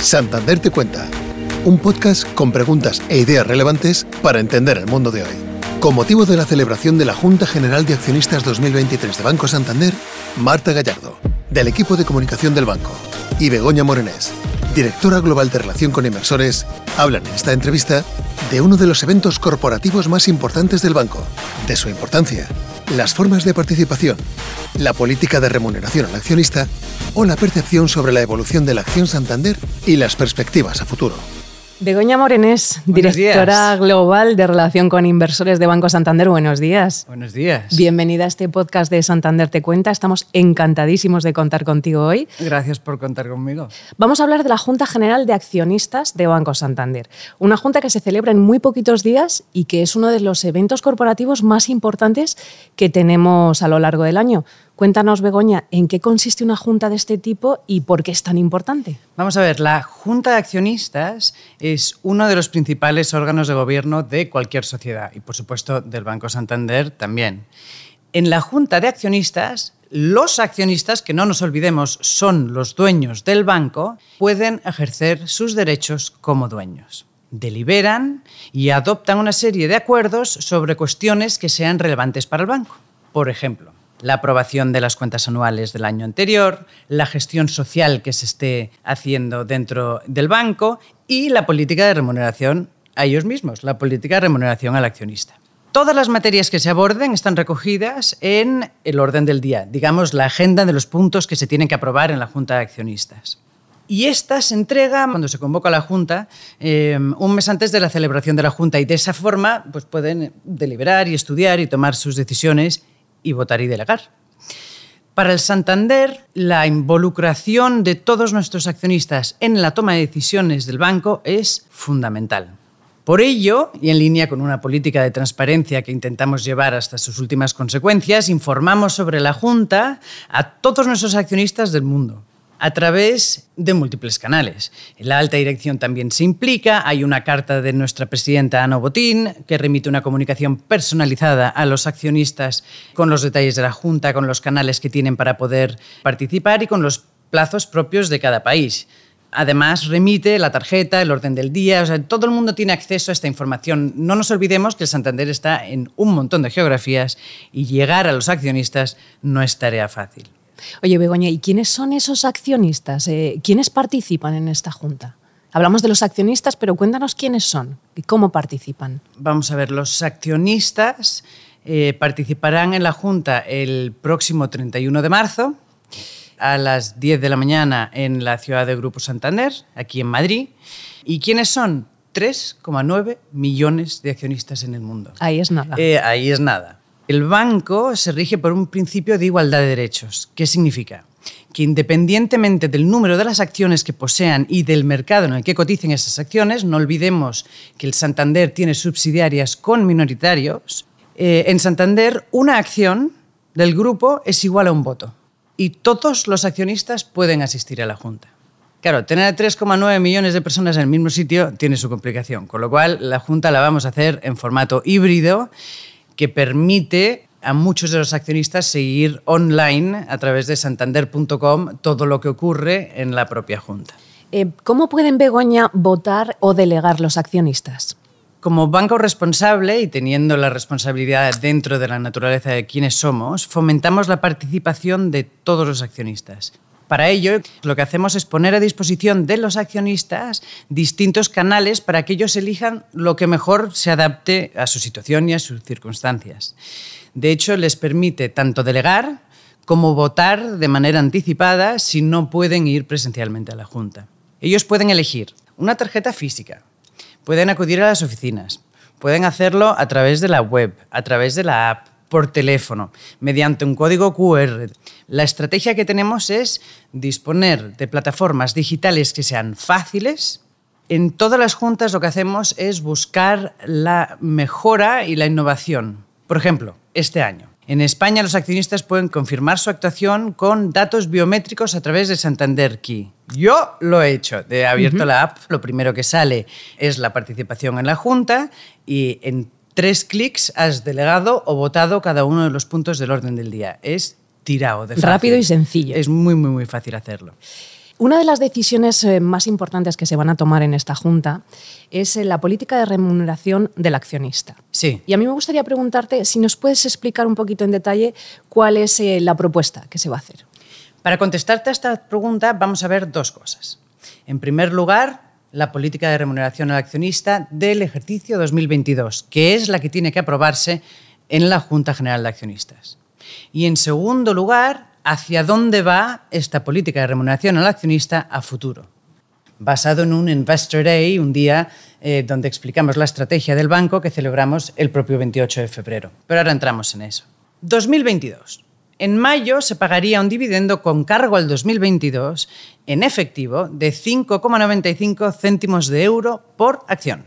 Santander te cuenta, un podcast con preguntas e ideas relevantes para entender el mundo de hoy. Con motivo de la celebración de la Junta General de Accionistas 2023 de Banco Santander, Marta Gallardo, del equipo de comunicación del banco, y Begoña Morenés, directora global de relación con inversores, hablan en esta entrevista de uno de los eventos corporativos más importantes del banco, de su importancia, las formas de participación, la política de remuneración al accionista o la percepción sobre la evolución de la acción Santander y las perspectivas a futuro. Begoña Morenés, directora global de relación con inversores de Banco Santander. Buenos días. Buenos días. Bienvenida a este podcast de Santander Te Cuenta. Estamos encantadísimos de contar contigo hoy. Gracias por contar conmigo. Vamos a hablar de la Junta General de Accionistas de Banco Santander. Una junta que se celebra en muy poquitos días y que es uno de los eventos corporativos más importantes que tenemos a lo largo del año. Cuéntanos, Begoña, ¿en qué consiste una junta de este tipo y por qué es tan importante? Vamos a ver, la Junta de Accionistas es uno de los principales órganos de gobierno de cualquier sociedad y, por supuesto, del Banco Santander también. En la Junta de Accionistas, los accionistas, que no nos olvidemos son los dueños del banco, pueden ejercer sus derechos como dueños. Deliberan y adoptan una serie de acuerdos sobre cuestiones que sean relevantes para el banco. Por ejemplo, la aprobación de las cuentas anuales del año anterior, la gestión social que se esté haciendo dentro del banco y la política de remuneración a ellos mismos, la política de remuneración al accionista. Todas las materias que se aborden están recogidas en el orden del día, digamos la agenda de los puntos que se tienen que aprobar en la Junta de Accionistas. Y esta se entrega cuando se convoca la Junta eh, un mes antes de la celebración de la Junta y de esa forma pues pueden deliberar y estudiar y tomar sus decisiones y votar y delegar. Para el Santander, la involucración de todos nuestros accionistas en la toma de decisiones del banco es fundamental. Por ello, y en línea con una política de transparencia que intentamos llevar hasta sus últimas consecuencias, informamos sobre la Junta a todos nuestros accionistas del mundo a través de múltiples canales. La alta dirección también se implica, hay una carta de nuestra presidenta Ana Botín que remite una comunicación personalizada a los accionistas con los detalles de la Junta, con los canales que tienen para poder participar y con los plazos propios de cada país. Además, remite la tarjeta, el orden del día, o sea, todo el mundo tiene acceso a esta información. No nos olvidemos que el Santander está en un montón de geografías y llegar a los accionistas no es tarea fácil. Oye, Begoña, ¿y quiénes son esos accionistas? Eh, ¿Quiénes participan en esta junta? Hablamos de los accionistas, pero cuéntanos quiénes son y cómo participan. Vamos a ver, los accionistas eh, participarán en la junta el próximo 31 de marzo a las 10 de la mañana en la ciudad de Grupo Santander, aquí en Madrid. ¿Y quiénes son? 3,9 millones de accionistas en el mundo. Ahí es nada. Eh, ahí es nada. El banco se rige por un principio de igualdad de derechos. ¿Qué significa? Que independientemente del número de las acciones que posean y del mercado en el que coticen esas acciones, no olvidemos que el Santander tiene subsidiarias con minoritarios, eh, en Santander una acción del grupo es igual a un voto y todos los accionistas pueden asistir a la Junta. Claro, tener 3,9 millones de personas en el mismo sitio tiene su complicación, con lo cual la Junta la vamos a hacer en formato híbrido que permite a muchos de los accionistas seguir online a través de santander.com todo lo que ocurre en la propia Junta. Eh, ¿Cómo pueden, Begoña, votar o delegar los accionistas? Como banco responsable y teniendo la responsabilidad dentro de la naturaleza de quienes somos, fomentamos la participación de todos los accionistas. Para ello, lo que hacemos es poner a disposición de los accionistas distintos canales para que ellos elijan lo que mejor se adapte a su situación y a sus circunstancias. De hecho, les permite tanto delegar como votar de manera anticipada si no pueden ir presencialmente a la Junta. Ellos pueden elegir una tarjeta física, pueden acudir a las oficinas, pueden hacerlo a través de la web, a través de la app, por teléfono, mediante un código QR. La estrategia que tenemos es disponer de plataformas digitales que sean fáciles. En todas las juntas lo que hacemos es buscar la mejora y la innovación. Por ejemplo, este año. En España los accionistas pueden confirmar su actuación con datos biométricos a través de Santander Key. Yo lo he hecho. He abierto la app. Lo primero que sale es la participación en la junta y en tres clics has delegado o votado cada uno de los puntos del orden del día. Es tirado de Rápido y sencillo. Es muy, muy, muy fácil hacerlo. Una de las decisiones eh, más importantes que se van a tomar en esta Junta es eh, la política de remuneración del accionista. Sí. Y a mí me gustaría preguntarte si nos puedes explicar un poquito en detalle cuál es eh, la propuesta que se va a hacer. Para contestarte a esta pregunta vamos a ver dos cosas. En primer lugar, la política de remuneración al accionista del ejercicio 2022, que es la que tiene que aprobarse en la Junta General de Accionistas. Y en segundo lugar, hacia dónde va esta política de remuneración al accionista a futuro. Basado en un Investor Day, un día eh, donde explicamos la estrategia del banco que celebramos el propio 28 de febrero. Pero ahora entramos en eso. 2022. En mayo se pagaría un dividendo con cargo al 2022 en efectivo de 5,95 céntimos de euro por acción.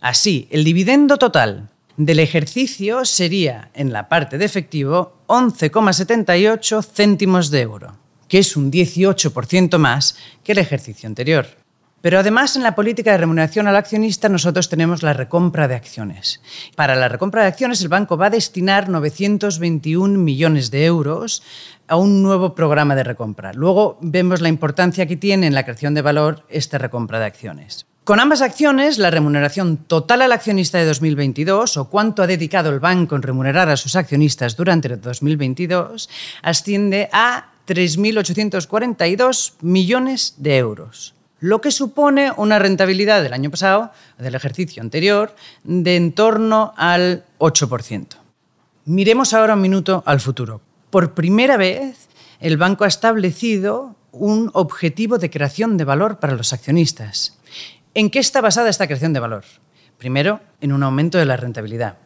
Así, el dividendo total del ejercicio sería, en la parte de efectivo, 11,78 céntimos de euro, que es un 18% más que el ejercicio anterior. Pero además en la política de remuneración al accionista nosotros tenemos la recompra de acciones. Para la recompra de acciones el banco va a destinar 921 millones de euros a un nuevo programa de recompra. Luego vemos la importancia que tiene en la creación de valor esta recompra de acciones. Con ambas acciones, la remuneración total al accionista de 2022, o cuánto ha dedicado el banco en remunerar a sus accionistas durante el 2022, asciende a 3.842 millones de euros lo que supone una rentabilidad del año pasado, del ejercicio anterior, de en torno al 8%. Miremos ahora un minuto al futuro. Por primera vez, el banco ha establecido un objetivo de creación de valor para los accionistas. ¿En qué está basada esta creación de valor? Primero, en un aumento de la rentabilidad.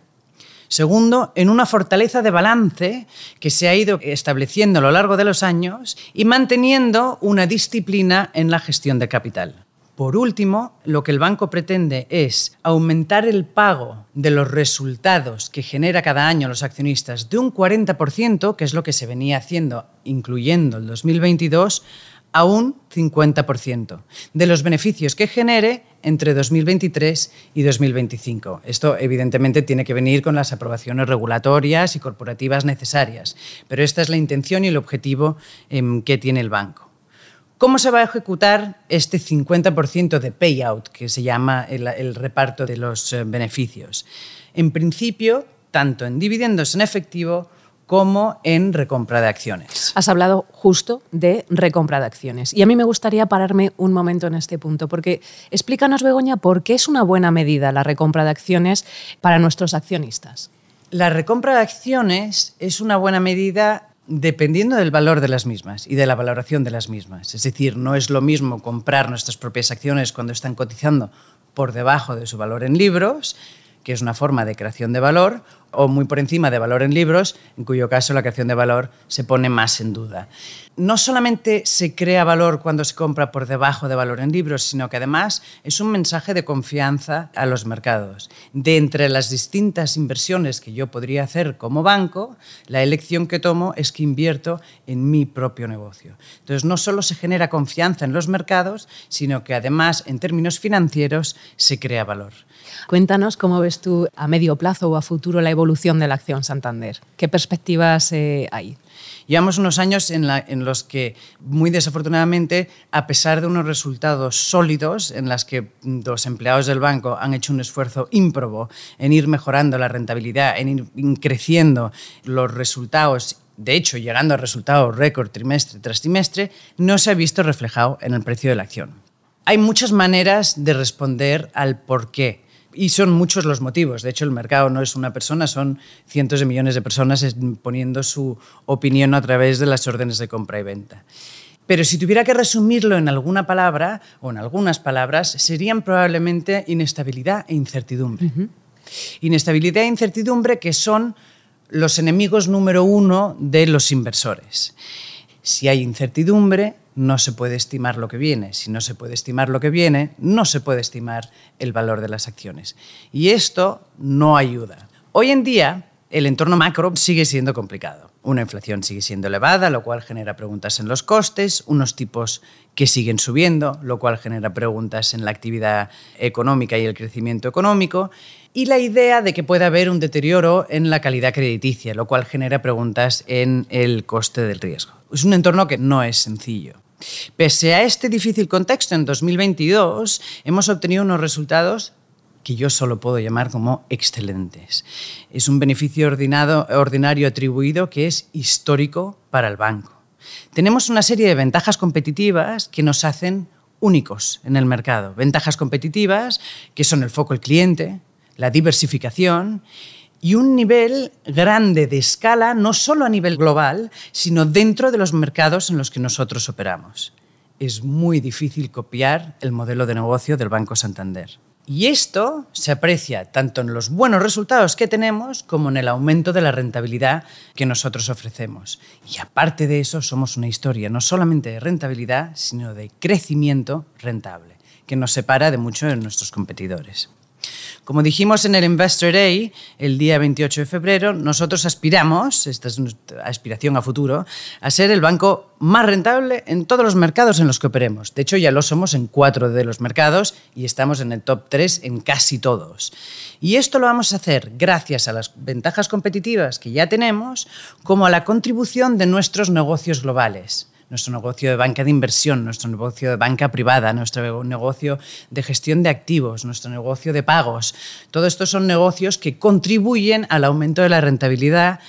Segundo, en una fortaleza de balance que se ha ido estableciendo a lo largo de los años y manteniendo una disciplina en la gestión de capital. Por último, lo que el banco pretende es aumentar el pago de los resultados que genera cada año los accionistas de un 40%, que es lo que se venía haciendo incluyendo el 2022, a un 50% de los beneficios que genere entre 2023 y 2025. Esto evidentemente tiene que venir con las aprobaciones regulatorias y corporativas necesarias, pero esta es la intención y el objetivo em, que tiene el banco. ¿Cómo se va a ejecutar este 50% de payout, que se llama el, el reparto de los eh, beneficios? En principio, tanto en dividendos en efectivo como en recompra de acciones. Has hablado justo de recompra de acciones. Y a mí me gustaría pararme un momento en este punto, porque explícanos, Begoña, por qué es una buena medida la recompra de acciones para nuestros accionistas. La recompra de acciones es una buena medida dependiendo del valor de las mismas y de la valoración de las mismas. Es decir, no es lo mismo comprar nuestras propias acciones cuando están cotizando por debajo de su valor en libros, que es una forma de creación de valor, o muy por encima de valor en libros, en cuyo caso la creación de valor se pone más en duda. No solamente se crea valor cuando se compra por debajo de valor en libros, sino que además es un mensaje de confianza a los mercados. De entre las distintas inversiones que yo podría hacer como banco, la elección que tomo es que invierto en mi propio negocio. Entonces, no solo se genera confianza en los mercados, sino que además, en términos financieros, se crea valor. Cuéntanos cómo ves tú a medio plazo o a futuro la evolución de la acción Santander. ¿Qué perspectivas eh, hay? Llevamos unos años en, los que, muy desafortunadamente, a pesar de unos resultados sólidos, en los que los empleados del banco han hecho un esfuerzo ímprobo en ir mejorando la rentabilidad, en ir creciendo los resultados de hecho, llegando a resultados récord trimestre tras trimestre, no se ha visto reflejado en el precio de la acción. Hay muchas maneras de responder al por qué y son muchos los motivos. De hecho, el mercado no es una persona, son cientos de millones de personas poniendo su opinión a través de las órdenes de compra y venta. Pero si tuviera que resumirlo en alguna palabra o en algunas palabras, serían probablemente inestabilidad e incertidumbre. Inestabilidad e incertidumbre que son los enemigos número uno de los inversores. Si hay incertidumbre, no se puede estimar lo que viene. Si no se puede estimar lo que viene, no se puede estimar el valor de las acciones. Y esto no ayuda. Hoy en día, el entorno macro sigue siendo complicado. Una inflación sigue siendo elevada, lo cual genera preguntas en los costes, unos tipos que siguen subiendo, lo cual genera preguntas en la actividad económica y el crecimiento económico, y la idea de que pueda haber un deterioro en la calidad crediticia, lo cual genera preguntas en el coste del riesgo. Es un entorno que no es sencillo. Pese a este difícil contexto, en 2022 hemos obtenido unos resultados que yo solo puedo llamar como excelentes. Es un beneficio ordinario atribuido que es histórico para el banco. Tenemos una serie de ventajas competitivas que nos hacen únicos en el mercado. Ventajas competitivas que son el foco del cliente, la diversificación y un nivel grande de escala, no solo a nivel global, sino dentro de los mercados en los que nosotros operamos. Es muy difícil copiar el modelo de negocio del Banco Santander. Y esto se aprecia tanto en los buenos resultados que tenemos como en el aumento de la rentabilidad que nosotros ofrecemos. Y aparte de eso, somos una historia no solamente de rentabilidad, sino de crecimiento rentable, que nos separa de muchos de nuestros competidores. Como dijimos en el Investor Day, el día 28 de febrero, nosotros aspiramos, esta es nuestra aspiración a futuro, a ser el banco más rentable en todos los mercados en los que operemos. De hecho, ya lo somos en cuatro de los mercados y estamos en el top tres en casi todos. Y esto lo vamos a hacer gracias a las ventajas competitivas que ya tenemos, como a la contribución de nuestros negocios globales nuestro negocio de banca de inversión, nuestro negocio de banca privada, nuestro negocio de gestión de activos, nuestro negocio de pagos. Todo esto son negocios que contribuyen al aumento de la rentabilidad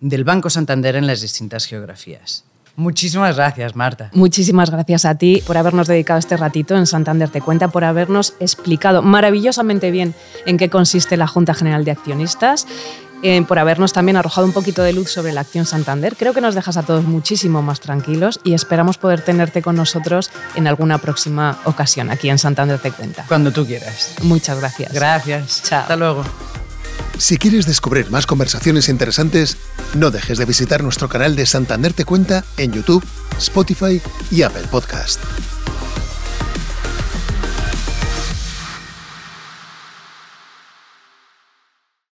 del Banco Santander en las distintas geografías. Muchísimas gracias, Marta. Muchísimas gracias a ti por habernos dedicado este ratito en Santander Te Cuenta, por habernos explicado maravillosamente bien en qué consiste la Junta General de Accionistas eh, por habernos también arrojado un poquito de luz sobre la acción Santander. Creo que nos dejas a todos muchísimo más tranquilos y esperamos poder tenerte con nosotros en alguna próxima ocasión aquí en Santander Te Cuenta. Cuando tú quieras. Muchas gracias. Gracias. Chao. Hasta luego. Si quieres descubrir más conversaciones interesantes, no dejes de visitar nuestro canal de Santander Te Cuenta en YouTube, Spotify y Apple Podcast.